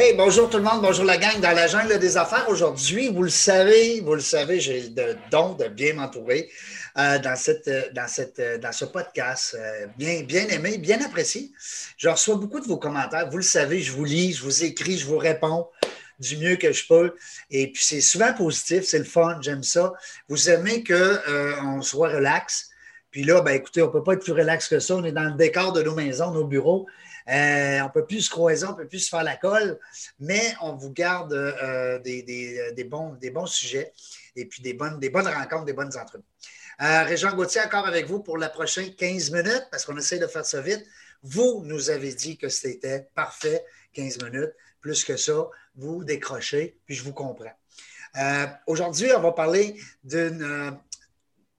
Hey, bonjour tout le monde, bonjour la gang dans la jungle des affaires. Aujourd'hui, vous le savez, vous le savez, j'ai le don de bien m'entourer euh, dans, cette, dans, cette, dans ce podcast. euh, bien, bien aimé, bien apprécié. Je reçois beaucoup de vos commentaires. Vous le savez, je vous lis, je vous écris, je vous réponds du mieux que je peux. Et puis, c'est souvent positif, c'est le fun, j'aime ça. Vous aimez qu'on soit relax. Puis là, ben, écoutez, on ne peut pas être plus relax que ça. On est dans le décor de nos maisons, nos bureaux. Euh, on ne peut plus se croiser, on ne peut plus se faire la colle, mais on vous garde euh, des, des- bons, sujets et puis des bonnes, rencontres, des bonnes entrevues. Euh, Régent Gauthier, encore avec vous pour la prochaine 15 minutes, parce qu'on essaie de faire ça vite. Vous nous avez dit que c'était parfait, 15 minutes. Plus que ça, vous décrochez, puis je vous comprends. Euh, Aujourd'hui, on va parler euh,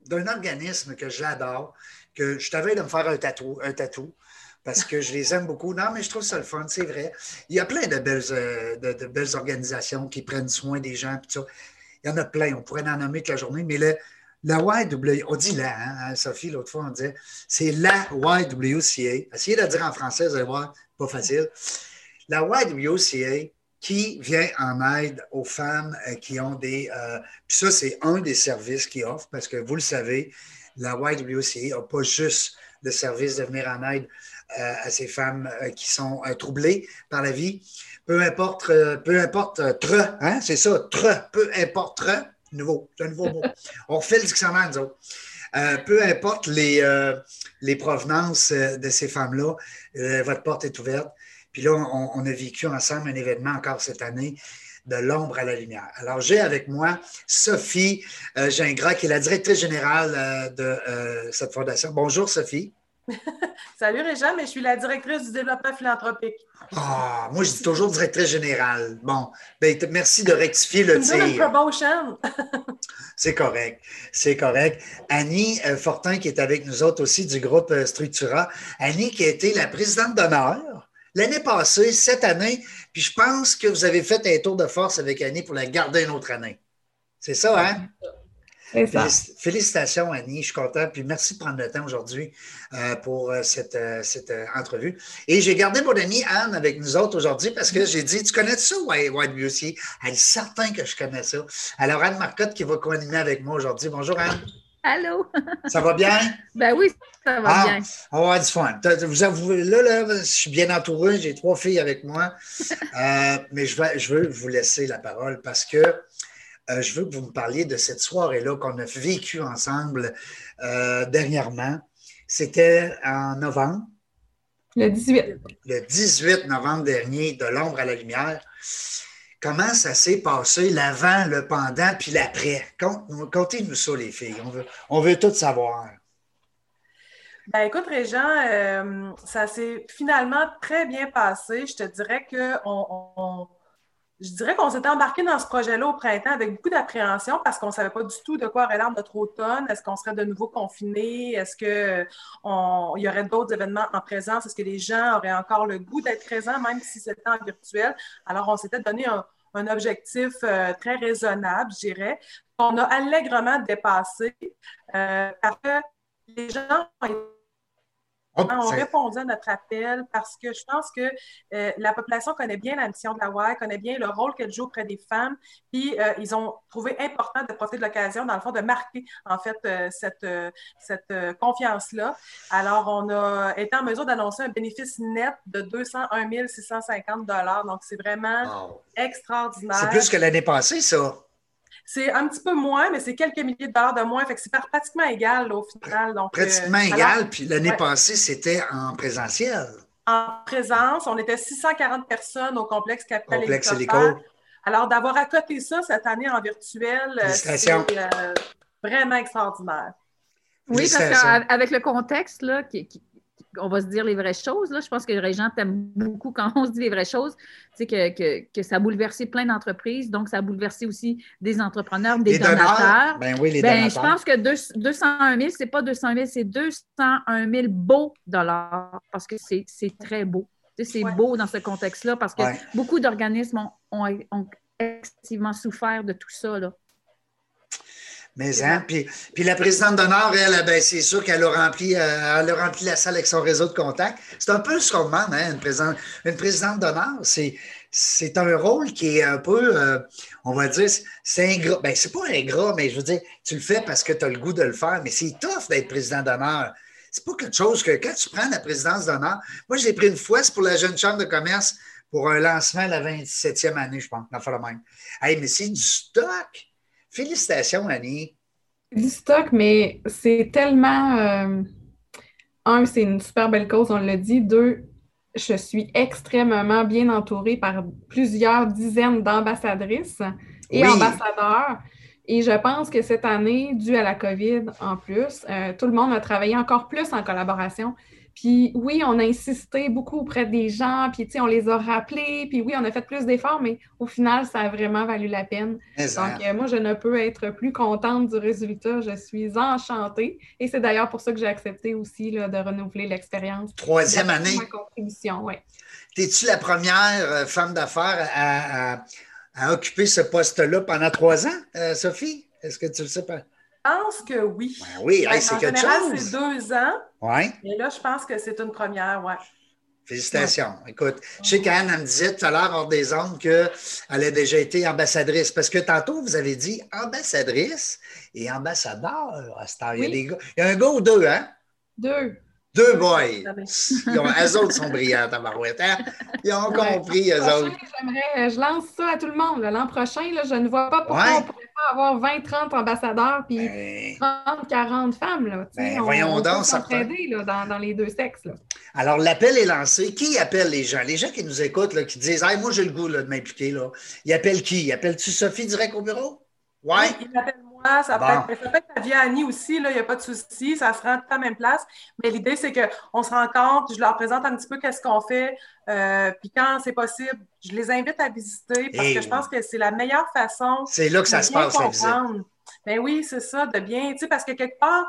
d'un organisme que j'adore, que je t'avais de me faire un un tatou parce que je les aime beaucoup. Non, mais je trouve ça le fun, c'est vrai. Il y a plein de belles, euh, de, belles organisations qui prennent soin des gens. ça. Il y en a plein, on pourrait en nommer toute la journée, mais la YW, on dit la, hein, Sophie, l'autre fois, on disait, c'est la YWCA. Essayez de le dire en français, vous allez voir, pas facile. La YWCA qui vient en aide aux femmes euh, qui ont des. euh, puis ça, c'est un des services qu'ils offrent parce que vous le savez, la YWCA n'a pas juste le service de venir en aide à ces femmes euh, qui sont euh, troublées par la vie. Peu importe, euh, peu importe, tre, hein, c'est ça, tre, peu importe, tre, nouveau, c'est un nouveau mot. On refait le dictionnaire, nous autres. Euh, peu importe les, euh, les provenances de ces femmes-là, euh, votre porte est ouverte. Puis là, on, on a vécu ensemble un événement encore cette année de l'ombre à la lumière. Alors, j'ai avec moi Sophie Gingras, qui est la directrice générale de cette fondation. Bonjour, Sophie. Salut Régent, mais je suis la directrice du développement philanthropique. Ah, moi, je dis toujours directrice générale. Bon, ben, merci de rectifier le tir. promotion. C'est correct. C'est correct. Annie euh, Fortin, qui est avec nous autres aussi du groupe euh, Structura. Annie, qui a été la présidente d'honneur l'année passée, cette année. Puis je pense que vous avez fait un tour de force avec Annie pour la garder une autre année. C'est ça, hein? Félic- Félicitations, Annie. Je suis content. Puis merci de prendre le temps aujourd'hui euh, pour euh, cette, euh, cette entrevue. Et j'ai gardé mon amie Anne avec nous autres aujourd'hui parce que j'ai dit Tu connais ça, Beauty? Elle est certain que je connais ça. Alors, Anne Marcotte qui va co-animer avec moi aujourd'hui. Bonjour, Anne. Allô? Ça va bien? Ben oui, ça va Ah, bien. on va avoir du fun. Vous avouez, là, là, je suis bien entouré. J'ai trois filles avec moi. Euh, mais je, vais, je veux vous laisser la parole parce que euh, je veux que vous me parliez de cette soirée-là qu'on a vécue ensemble euh, dernièrement. C'était en novembre, Le 18. le 18 novembre dernier, de l'ombre à la lumière. Comment ça s'est passé, l'avant, le pendant, puis l'après? Conte- Contez-nous ça, les filles. On veut, on veut tout savoir. Ben écoute, Régent, euh, ça s'est finalement très bien passé. Je te dirais que on, on- je dirais qu'on s'était embarqué dans ce projet-là au printemps avec beaucoup d'appréhension parce qu'on ne savait pas du tout de quoi aurait l'air notre automne. Est-ce qu'on serait de nouveau confinés? Est-ce qu'il y aurait d'autres événements en présence? Est-ce que les gens auraient encore le goût d'être présents, même si c'était en virtuel? Alors, on s'était donné un, objectif euh, très raisonnable, je dirais, qu'on a allègrement dépassé euh, parce que les gens ont On répondu à notre appel parce que je pense que euh, la population connaît bien la mission de la WAI, connaît bien le rôle qu'elle joue auprès des femmes, puis euh, ils ont trouvé important de profiter de l'occasion, dans le fond, de marquer en fait euh, cette, cette confiance-là. Alors, on a été en mesure d'annoncer un bénéfice net de 201 650 donc c'est vraiment Wow. extraordinaire. C'est plus que l'année passée, ça. C'est un petit peu moins, mais c'est quelques milliers de dollars de moins, fait que c'est pratiquement égal là, au final. Donc, euh, Pratiquement alors- égal. Puis l'année ouais. passée, c'était en présentiel. en présence. On était 640 personnes au complexe Capital Complexe. Alors, d'avoir à côté ça cette année en virtuel, euh, c'est euh, vraiment extraordinaire. Oui, parce qu'avec le contexte, là, qui, qui- on va se dire les vraies choses. Là. Je pense que les gens t'aiment beaucoup quand on se dit les vraies choses. Tu sais, que, que, que ça a bouleversé plein d'entreprises. Donc, ça a bouleversé aussi des entrepreneurs, des Les donateurs. Ben oui, les Ben, je pense que deux- 201 000, c'est pas 200 000, c'est 201 000 beaux dollars parce que c'est c'est très beau. Tu sais, c'est Ouais. beau dans ce contexte-là parce que Ouais. beaucoup d'organismes ont, ont- ont excessivement souffert de tout ça. Là. Mais hein, puis, puis la présidente d'honneur, elle, ben, c'est sûr qu'elle a, rempli, euh, elle a rempli la salle avec son réseau de contacts. C'est un peu ce qu'on demande, hein, une, présidente, une présidente d'honneur. C'est, c'est un rôle qui est un peu, euh, on va dire, c'est ingrat. Ben, c'est pas ingrat, mais je veux dire, tu le fais parce que tu as le goût de le faire, mais c'est tough d'être président d'honneur. C'est pas quelque chose que quand tu prends la présidence d'honneur, moi, je l'ai pris une fois, c'est pour la jeune chambre de commerce pour un lancement la 27e année, je pense, dans le même. Hey, mais c'est du stock. Félicitations, Annie. Du stock, mais c'est tellement. Euh, un, c'est une super belle cause, on l'a dit. Deux, je suis extrêmement bien entourée par plusieurs dizaines d'ambassadrices et ambassadeurs. Et je pense que cette année, dû à la COVID en plus, euh, tout le monde a travaillé encore plus en collaboration. Puis oui, on a insisté beaucoup auprès des gens, puis on les a rappelés, puis oui, on a fait plus d'efforts, mais au final, ça a vraiment valu la peine. Donc, euh, moi, je ne peux être plus contente du résultat. Je suis enchantée. Et c'est d'ailleurs pour ça que j'ai accepté aussi de renouveler l'expérience. Troisième année. Ma contribution, oui. Es-tu la première euh, femme d'affaires à, occuper ce poste-là pendant trois ans, euh, Sophie? Est-ce que tu le sais pas? Je pense que oui. Ben oui, c'est quelque général, c'est deux ans. Oui. Mais là, je pense que c'est une première, oui. Félicitations. Écoute, je sais qu'Anne me disait tout à l'heure hors des ondes qu'elle a déjà été ambassadrice. Parce que tantôt, vous avez dit ambassadrice et ambassadeur. il, y a des gars. il y a un gars ou deux, hein? Deux. Deux boys. Ils ont, eux autres sont brillants, tabarouette. Hein? Ils ont compris, eux autres. Euh, je lance ça à tout le monde. L'an prochain, je ne vois pas pourquoi on avoir 20, 30 ambassadeurs puis 30, 40 femmes. Là, ben, voyons donc, ça là, dans, dans, les deux sexes. Là. Alors, l'appel est lancé. Qui appelle les gens? Les gens qui nous écoutent, là, qui disent hey, Moi, j'ai le goût de m'impliquer. Ils appellent qui? Appelles-tu Sophie direct au bureau? Ouais. Oui, il ça, peut être, ça peut être via Annie aussi, il n'y a pas de souci, ça se rend à la même place. Mais l'idée, c'est qu'on se rencontre, je leur présente un petit peu qu'est-ce qu'on fait, euh, puis quand c'est possible, je les invite à visiter parce que je pense que c'est la meilleure façon. C'est là que ça se passe, la visite. Ben oui, c'est ça, de bien, tu sais, parce que quelque part,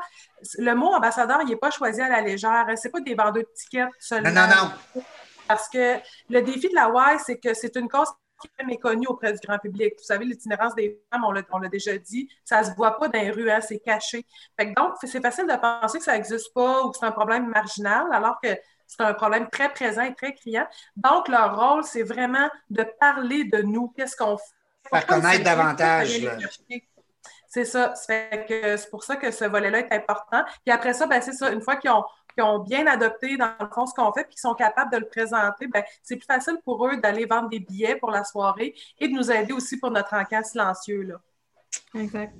le mot ambassadeur, il n'est pas choisi à la légère. C'est pas des vendeurs de tickets seulement. Non, non, non. Parce que le défi de la Y, c'est que c'est une cause qui est méconnu auprès du grand public. Vous savez, l'itinérance des femmes, on l'a déjà dit, ça ne se voit pas dans les rues, hein, c'est caché. donc, c'est facile de penser que ça n'existe pas ou que c'est un problème marginal, alors que c'est un problème très présent et très criant. Donc, leur rôle, c'est vraiment de parler de nous, qu'est-ce qu'on fait? Faire connaître davantage. C'est ça. C'est pour ça que ce volet-là est important. Puis après ça, ben, c'est ça. Une fois qu'ils ont, qui ont bien adopté, dans le fond, ce qu'on fait, puis qui sont capables de le présenter, ben, c'est plus facile pour eux d'aller vendre des billets pour la soirée et de nous aider aussi pour notre encas silencieux. Là. Exact.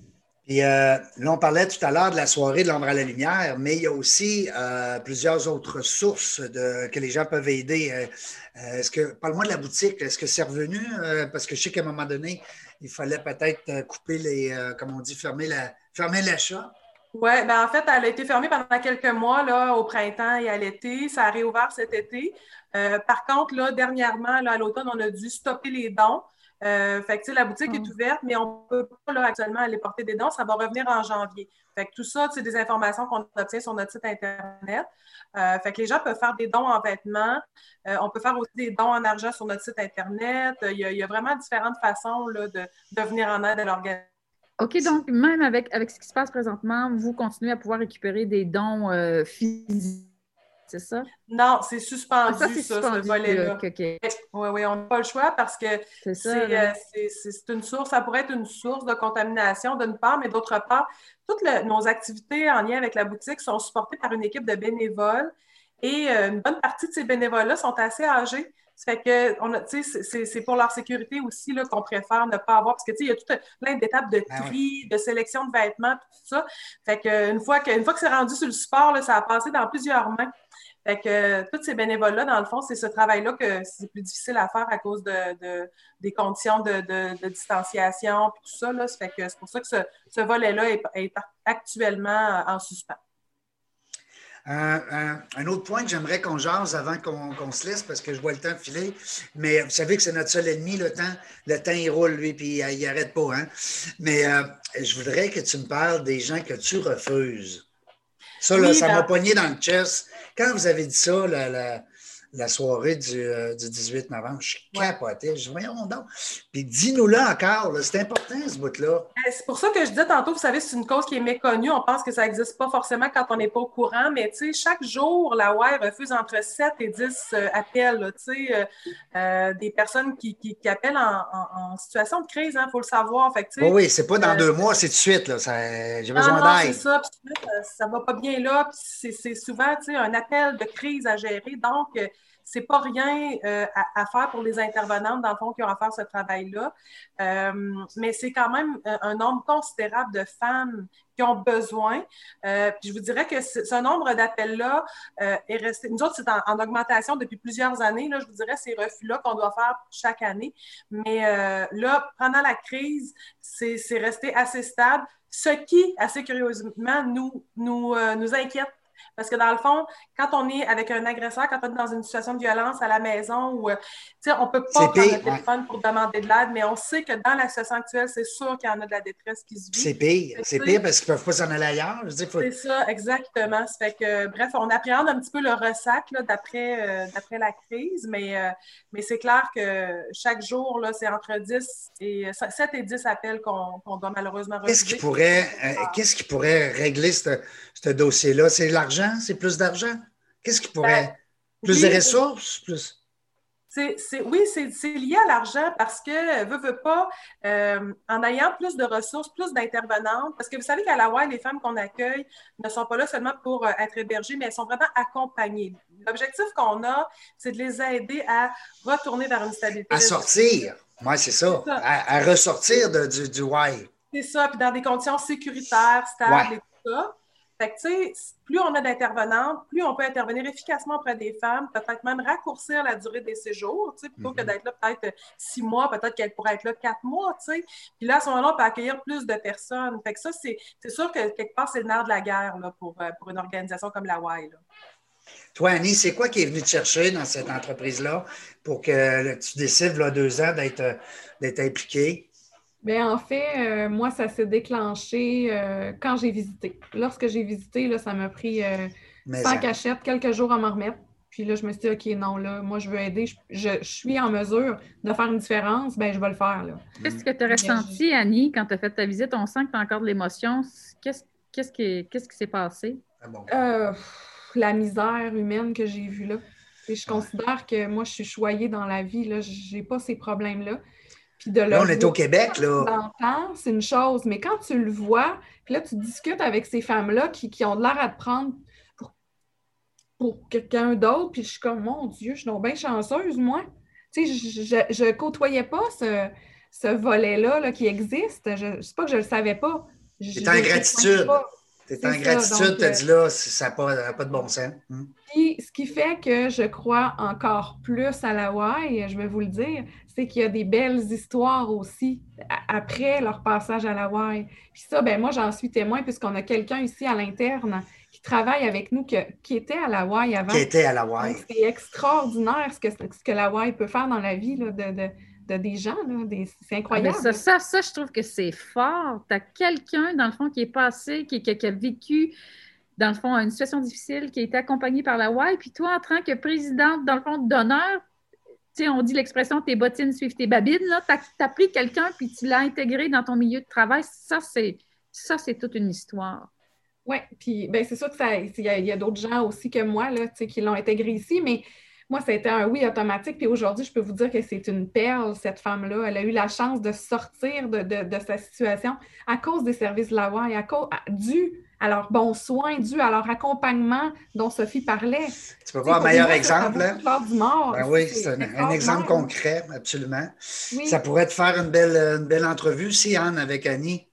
Puis euh, là, on parlait tout à l'heure de la soirée de l'ombre à la lumière, mais il y a aussi euh, plusieurs autres sources de, que les gens peuvent aider. Euh, est-ce que, parle-moi de la boutique, est-ce que c'est revenu? parce que je sais qu'à un moment donné, il fallait peut-être couper les, comme on dit, fermer la, fermer l'achat. Oui, ben en fait, elle a été fermée pendant quelques mois là, au printemps et à l'été. Ça a réouvert cet été. Euh, par contre, là, dernièrement, là, à l'automne, on a dû stopper les dons. Euh, fait que, la boutique est mm. ouverte, mais on ne peut pas là, actuellement aller porter des dons. Ça va revenir en janvier. Fait que tout ça, c'est des informations qu'on obtient sur notre site Internet. Euh, fait que les gens peuvent faire des dons en vêtements. on peut faire aussi des dons en argent sur notre site Internet. Il y a, il y a vraiment différentes façons là, de, de venir en aide à l'organisation OK, donc même avec, avec ce qui se passe présentement, vous continuez à pouvoir récupérer des dons euh, physiques, c'est ça? Non, c'est suspendu, ah, ça, ce volet-là. Oui, oui, on n'a pas le choix parce que euh, c'est une source, ça pourrait être une source de contamination d'une part, mais d'autre part, toutes nos activités en lien avec la boutique sont supportées par une équipe de bénévoles et euh, une bonne partie de ces bénévoles-là sont assez âgés. Ça fait que c'est pour leur sécurité aussi qu'on préfère ne pas avoir, parce que il y a tout plein d'étapes de ben tri, de sélection de vêtements, tout ça. Fait que une fois que, fois que c'est rendu sur le support, là, ça a passé dans plusieurs mains. Fait que tous ces bénévoles-là, dans le fond, c'est ce travail-là que c'est plus difficile à faire à cause de, des conditions de, distanciation et tout ça. Là. Fait que c'est pour ça que ce, volet-là est, actuellement en suspens. Un, autre point que j'aimerais qu'on jase avant qu'on se laisse, parce que je vois le temps filer, mais vous savez que c'est notre seul ennemi, le temps. Le temps, il roule, lui, puis il n'arrête pas. Hein? Mais euh, je voudrais que tu me parles des gens que tu refuses. Ça, là, ça m'a ben- pogné dans le chest. Quand vous avez dit ça, la soirée du, euh, du 18 novembre. Je suis capoté. Je dis, voyons donc. Puis dis-nous là encore, c'est important ce bout-là. Ben, c'est pour ça que je disais tantôt, vous savez, c'est une cause qui est méconnue. On pense que ça n'existe pas forcément quand on n'est pas au courant, mais tu sais, chaque jour, la WAI refuse entre 7 et 10 euh, appels, tu sais, euh, des personnes qui, qui, appellent en, situation de crise, il hein, faut le savoir. Fait oui, oui, c'est pas dans deux mois, c'est tout de suite. J'ai besoin d'aide. c'est ça. ça va pas bien là. C'est souvent un appel de crise à gérer. Donc, c'est pas rien euh, à, faire pour les intervenantes, dans le fond, qui ont à faire ce travail-là. Euh, mais c'est quand même euh, un nombre considérable de femmes qui ont besoin. puis je vous dirais que ce nombre d'appels-là est resté. Nous autres, c'est en, augmentation depuis plusieurs années. Là, je vous dirais ces refus-là qu'on doit faire chaque année. Mais là, pendant la crise, c'est resté assez stable, ce qui, assez curieusement, nous, nous, nous inquiète parce que dans le fond, quand on est avec un agresseur, quand on est dans une situation de violence à la maison, ou, euh, on ne peut pas prendre le téléphone pour demander de l'aide, mais on sait que dans la situation actuelle, c'est sûr qu'il y en a de la détresse qui se vit. C'est pire. C'est pire parce qu'ils ne peuvent pas s'en aller ailleurs. C'est ça, exactement. Ça fait que, bref, on appréhende un petit peu le ressac euh, d'après la crise, mais, euh, mais c'est clair que chaque jour, c'est entre 10 et 7 et 10 appels qu'on doit malheureusement Qu'est-ce qui pourrait, qu'est-ce qui pourrait régler ce dossier-là? C'est l'argent? C'est plus d'argent? Qu'est-ce qui pourrait? Ben, plus de ressources? Plus? oui, c'est lié à l'argent parce que, veut, veut pas, euh, en ayant plus de ressources, plus d'intervenantes, parce que vous savez qu'à la WAI, les femmes qu'on accueille ne sont pas là seulement pour euh, être hébergées, mais elles sont vraiment accompagnées. L'objectif qu'on a, c'est de les aider à retourner vers une stabilité. À sortir, oui, c'est ça. À, ressortir de, du, du WAI. C'est ça, puis dans des conditions sécuritaires, stables et tout ça. Fait que, tu sais, plus on a d'intervenantes, plus on peut intervenir efficacement auprès des femmes, peut-être même raccourcir la durée des séjours, tu sais, plutôt que mhm. d'être là peut-être six mois, peut-être qu'elle pourrait être là quatre mois, tu sais. Puis là, à ce moment-là, on peut accueillir plus de personnes. Fait que ça, c'est sûr que quelque part, c'est le nerf de la guerre là, pour, euh, pour une organisation comme la WAI. Toi, Annie, c'est quoi qui est venu te chercher dans cette entreprise-là pour que tu décides, là, deux ans, d'être impliquée? Bien, en fait, euh, moi, ça s'est déclenché euh, quand j'ai visité. Lorsque j'ai visité, là, ça m'a pris euh, sans cachette quelques jours à m'en remettre. Puis là, je me suis dit, OK, non, là, moi, je veux aider. Je, suis en mesure de faire une différence, bien, je vais le faire. Qu'est-ce que tu as ressenti, Annie, quand tu as fait ta visite? On sent que tu as encore de l'émotion. Qu'est-ce, qu'est-ce, qui, qu'est-ce qui s'est passé? Ah la misère humaine que j'ai vue là. Et je considère que moi, je suis choyée dans la vie. Je n'ai pas ces problèmes-là là, on est au Québec, là. C'est une chose, mais quand tu le vois, puis là, tu discutes avec ces femmes-là qui, ont de l'air à te prendre pour, quelqu'un d'autre, puis je suis comme, mon Dieu, je suis donc bien chanceuse, moi. Tu sais, je ne côtoyais pas ce, volet-là là, qui existe. Je ne sais pas que je ne le savais pas. C'est en gratitude. C'est en gratitude, tu as dit là, ça n'a pas, pas, de bon sens. Hmm. Puis, ce qui fait que je crois encore plus à la WAI, je vais vous le dire, c'est qu'il y a des belles histoires aussi après leur passage à la WAI. Puis ça, ben moi, j'en suis témoin puisqu'on a quelqu'un ici à l'interne qui travaille avec nous, qui était à la WAI avant. Qui était à la WAI. C'est extraordinaire ce que, ce que la WAI peut faire dans la vie de, de, des gens. C'est incroyable. ça, ça, ça, je trouve que c'est fort. Tu as quelqu'un, dans le fond, qui est passé, qui, qui, qui a vécu dans le fond, une situation difficile, qui a été accompagnée par la WAI. Puis toi, en tant que présidente, dans le fond, d'honneur, on dit l'expression tes bottines suivent tes babines. Tu as, pris quelqu'un puis tu l'as intégré dans ton milieu de travail. Ça, c'est ça, c'est toute une histoire. Oui, puis ben, c'est sûr qu'il y a, d'autres gens aussi que moi là, qui l'ont intégré ici, mais moi, ça a été un oui automatique. Puis aujourd'hui, je peux vous dire que c'est une perle, cette femme-là. Elle a eu la chance de sortir de, sa situation à cause des services de la et à cause, du à leur bon soin, dû à leur accompagnement dont Sophie parlait. Tu peux voir un meilleur exemple. Hein? Du mort, ben oui, c'est un, exemple concret, absolument. Ça pourrait te faire une belle, une belle entrevue, si Anne, avec Annie.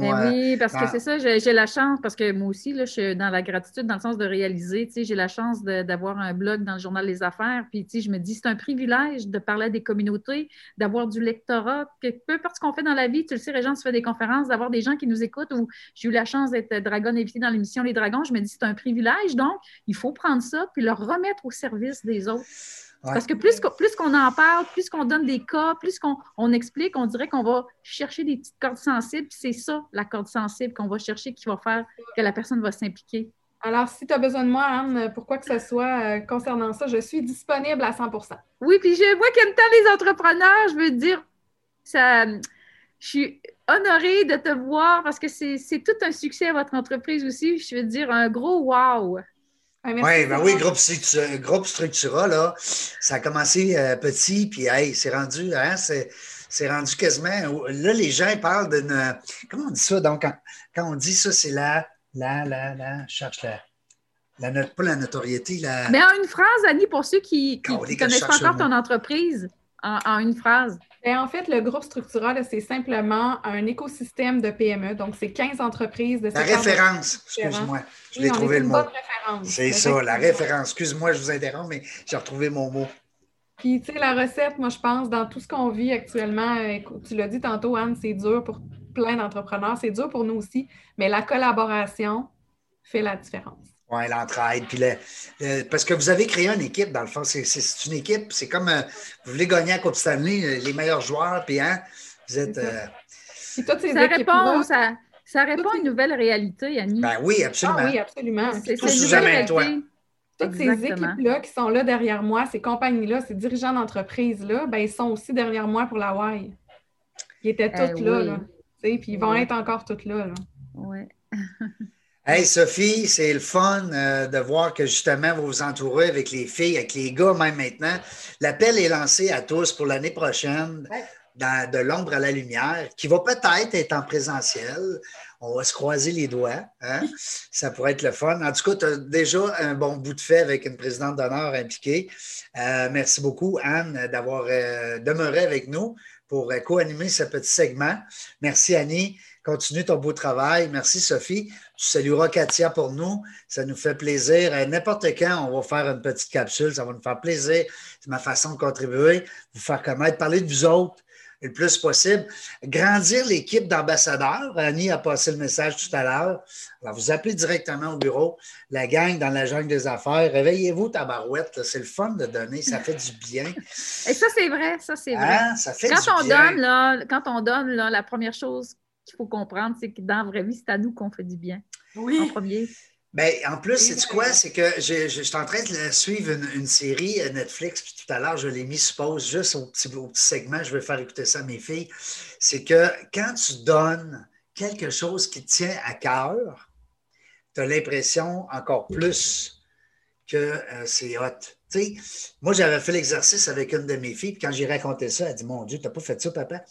Ben euh, oui, parce que c'est ça, j'ai la chance, parce que moi aussi, là, je suis dans la gratitude, dans le sens de réaliser, tu sais, j'ai la chance d'avoir un blog dans le Journal des Affaires, puis tu sais, je me dis, c'est un privilège de parler à des communautés, d'avoir du lectorat, que peu importe ce qu'on fait dans la vie, tu le sais, Régent, tu fais des conférences, d'avoir des gens qui nous écoutent, ou j'ai eu la chance d'être dragon invité dans l'émission Les Dragons, je me dis, c'est un privilège, donc il faut prendre ça, puis le remettre au service des autres. Parce que plus, plus qu'on en parle, plus qu'on donne des cas, plus qu'on on explique, on dirait qu'on va chercher des petites cordes sensibles. C'est ça, la corde sensible qu'on va chercher qui va faire que la personne va s'impliquer. Alors, si tu as besoin de moi, Anne, pour quoi que ce soit concernant ça, je suis disponible à 100% Oui, puis je vois qu'aime tant les entrepreneurs, je veux dire, ça, je suis honorée de te voir parce que c'est tout un succès à votre entreprise aussi. Je veux dire, un gros wow. Ah, ouais, ben oui, groupe, Structura, groupe Structura, là, ça a commencé euh, petit, puis hey, c'est rendu, hein, c'est rendu quasiment. Là, les gens parlent d'une. Comment on dit ça? Donc, quand, on dit ça, c'est la, la, la, la, je cherche la. La, pas la notoriété, la. Mais en une phrase, Annie, pour ceux qui ne connaissent pas encore ton entreprise, en une phrase. Ben, en fait, le groupe Structura, c'est simplement un écosystème de PME. Donc, c'est 15 entreprises de La référence, excuse-moi. Je l'ai trouvé le mot. C'est ça, la référence. Excuse-moi, je vous interromps, mais j'ai retrouvé mon mot. Puis, tu sais, la recette, moi, je pense, dans tout ce qu'on vit actuellement, euh, tu l'as dit tantôt, Anne, c'est dur pour plein d'entrepreneurs, c'est dur pour nous aussi, mais la collaboration fait la différence. Oui, l'entraide. Puis parce que vous avez créé une équipe, dans le fond. C'est une équipe. C'est comme euh, vous voulez gagner à Coupe Stanley, euh, les meilleurs joueurs, puis hein, vous êtes. Euh, ça, répond, ça, ça, répond à une nouvelle réalité, Annie. Ben oui, absolument. Ah oui, absolument. C'est tout sous jamais toi. Toutes ces équipes-là qui sont là derrière moi, ces compagnies-là, ces dirigeants d'entreprise-là, ben, ils sont aussi derrière moi pour la Y. Ils étaient toutes là, là. Puis ils vont être encore toutes là. là. Oui. Hey Sophie, c'est le fun euh, de voir que justement vous vous entourez avec les filles, avec les gars même maintenant. L'appel est lancé à tous pour l'année prochaine, dans, de l'ombre à la lumière, qui va peut-être être en présentiel. On va se croiser les doigts. Hein? Ça pourrait être le fun. En tout cas, tu as déjà un bon bout de fait avec une présidente d'honneur impliquée. Euh, merci beaucoup, Anne, d'avoir euh, demeuré avec nous pour co-animer ce petit segment. Merci, Annie. Continue ton beau travail. Merci, Sophie. Tu salueras Katia pour nous. Ça nous fait plaisir. N'importe quand, on va faire une petite capsule. Ça va nous faire plaisir. C'est ma façon de contribuer, vous faire connaître, parler de vous autres le plus possible. Grandir l'équipe d'ambassadeurs. Annie a passé le message tout à l'heure. Alors, vous appelez directement au bureau. La gang dans la jungle des affaires. Réveillez-vous, tabarouette. C'est le fun de donner. Ça fait du bien. Et ça, c'est vrai. Ça, c'est vrai. Hein? Ça fait quand du on bien. Donne, là, quand on donne, là, la première chose qu'il faut comprendre, c'est que dans la vraie vie, c'est à nous qu'on fait du bien. Oui. En premier. Bien, en plus, c'est quoi? C'est que je, suis en train de suivre une, série Netflix, puis tout à l'heure, je l'ai mis suppose juste au petit, au petit segment, je vais faire écouter ça à mes filles. C'est que quand tu donnes quelque chose qui te tient à cœur, tu as l'impression encore plus que euh, c'est hot. sais, moi, j'avais fait l'exercice avec une de mes filles, puis quand j'ai raconté ça, elle a dit Mon Dieu, tu n'as pas fait ça, papa?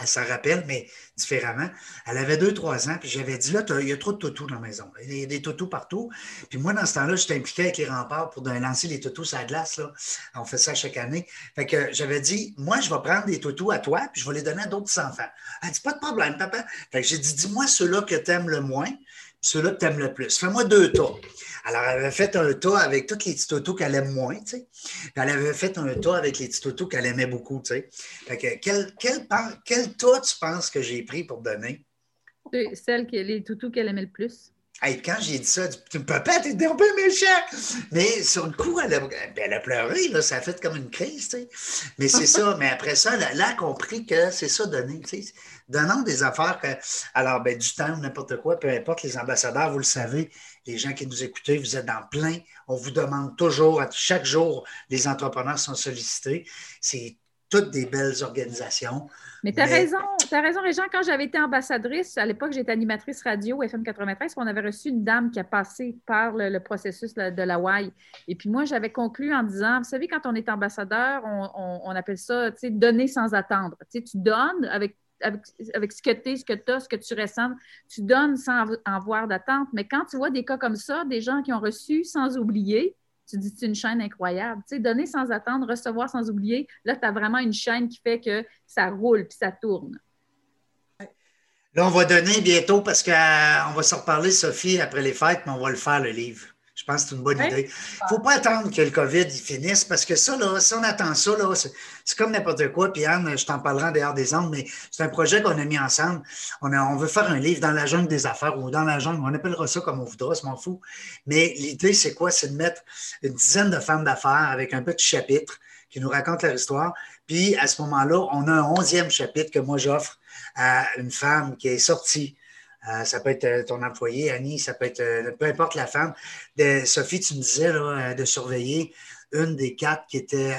Elle s'en rappelle, mais différemment. Elle avait deux, trois ans, puis j'avais dit, là, il y a trop de toutous dans la maison. Il y a des toutous partout. Puis moi, dans ce temps-là, j'étais impliqué avec les remparts pour lancer les toutous à la glace. Là. On fait ça chaque année. Fait que j'avais dit, moi, je vais prendre des toutous à toi, puis je vais les donner à d'autres enfants. Elle dit, pas de problème, papa. Fait que j'ai dit, dis-moi ceux-là que tu aimes le moins, ceux-là que tu aimes le plus. Fais-moi deux tas. Alors, elle avait fait un tas avec tous les petits totos qu'elle aime moins, tu sais. elle avait fait un tas avec les petits totos qu'elle aimait beaucoup, tu sais. Fait que, quel, quel, quel tas tu penses que j'ai pris pour donner? Celle qui les toutous qu'elle aimait le plus. Hey, quand j'ai dit ça, tu papa, t'es un peu méchant. Mais sur le coup, elle a, elle a pleuré, là, ça a fait comme une crise, tu sais. Mais c'est ça. Mais après ça, elle, a compris que c'est ça donner, tu sais. Donnons des affaires que, alors, ben, du temps, n'importe quoi, peu importe, les ambassadeurs, vous le savez, les gens qui nous écoutent, vous êtes dans plein. On vous demande toujours, chaque jour, les entrepreneurs sont sollicités. C'est toutes des belles organisations. Mais tu as raison, tu as raison, Régent. Quand j'avais été ambassadrice, à l'époque, j'étais animatrice radio FM 93, on avait reçu une dame qui a passé par le, processus de la WAI. Et puis moi, j'avais conclu en disant, vous savez, quand on est ambassadeur, on, appelle ça, tu sais, donner sans attendre. Tu sais, tu donnes avec avec, ce que tu es, ce que tu as, ce que tu ressens. Tu donnes sans avoir d'attente. Mais quand tu vois des cas comme ça, des gens qui ont reçu sans oublier, tu dis c'est une chaîne incroyable. Tu sais, donner sans attendre, recevoir sans oublier, là, tu as vraiment une chaîne qui fait que ça roule puis ça tourne. Là, on va donner bientôt parce qu'on euh, va se reparler, Sophie, après les fêtes, mais on va le faire, le livre. Je pense que c'est une bonne idée. Il ne faut pas attendre que le COVID finisse parce que ça, là, si on attend ça, c'est comme n'importe quoi. Puis Anne, je t'en parlerai en dehors des ondes, mais c'est un projet qu'on a mis ensemble. On, on veut faire un livre dans la jungle des affaires ou dans la jungle, on appellera ça comme on voudra, je m'en fous. Mais l'idée, c'est quoi? C'est de mettre une dizaine de femmes d'affaires avec un petit chapitre qui nous raconte leur histoire. Puis à ce moment-là, on a un onzième chapitre que moi j'offre à une femme qui est sortie Euh, ça peut être ton employé, Annie, ça peut être peu importe la femme. Sophie, tu me disais de surveiller une des quatre qui était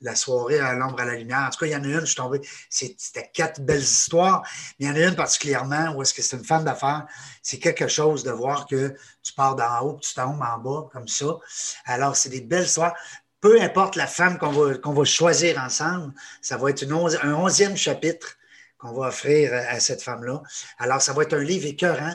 la soirée à l'ombre à la lumière. En tout cas, il y en a une, je suis tombé. C'était quatre belles histoires. Mais il y en a une particulièrement où est-ce que c'est une femme d'affaires. C'est quelque chose de voir que tu pars d'en haut, tu tombes en bas, comme ça. Alors, c'est des belles histoires. Peu importe la femme qu'on va, qu'on va choisir ensemble, ça va être un onzième chapitre qu'on va offrir à cette femme-là. Alors, ça va être un livre écœurant,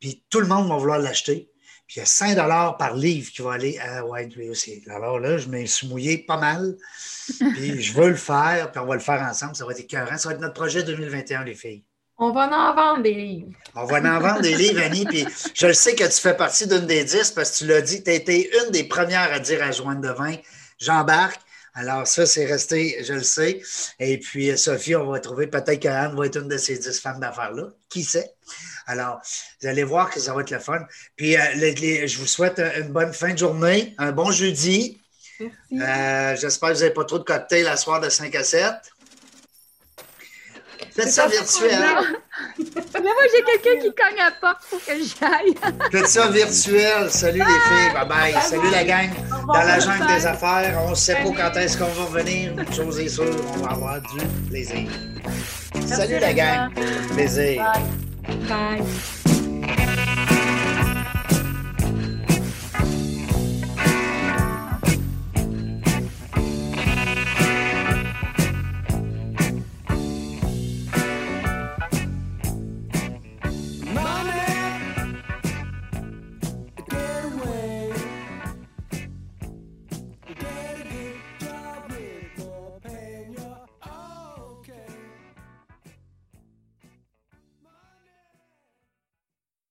puis tout le monde va vouloir l'acheter. Puis il y a 5 par livre qui va aller à White aussi. Alors là, je me suis mouillé pas mal. Puis je veux le faire, puis on va le faire ensemble. Ça va être écœurant. Ça va être notre projet 2021, les filles. On va en vendre des livres. On va en vendre des livres, Annie. Puis je le sais que tu fais partie d'une des dix parce que tu l'as dit, tu as été une des premières à dire à Joanne Devin j'embarque. Alors, ça, c'est resté, je le sais. Et puis, Sophie, on va trouver peut-être qu'Anne va être une de ces dix femmes d'affaires-là. Qui sait? Alors, vous allez voir que ça va être le fun. Puis, euh, je vous souhaite une bonne fin de journée, un bon jeudi. Merci. Euh, j'espère que vous n'avez pas trop de cocktails la soir de 5 à 7. Faites ça virtuel. Mais moi, j'ai quelqu'un qui cogne à la porte pour que j'aille. Faites ça virtuel. Salut les filles. Bye bye. Salut la gang. Dans la jungle des affaires, on ne sait pas quand est-ce qu'on va revenir. Une chose est sûre, on va avoir du plaisir. Salut la gang. Plaisir. Bye.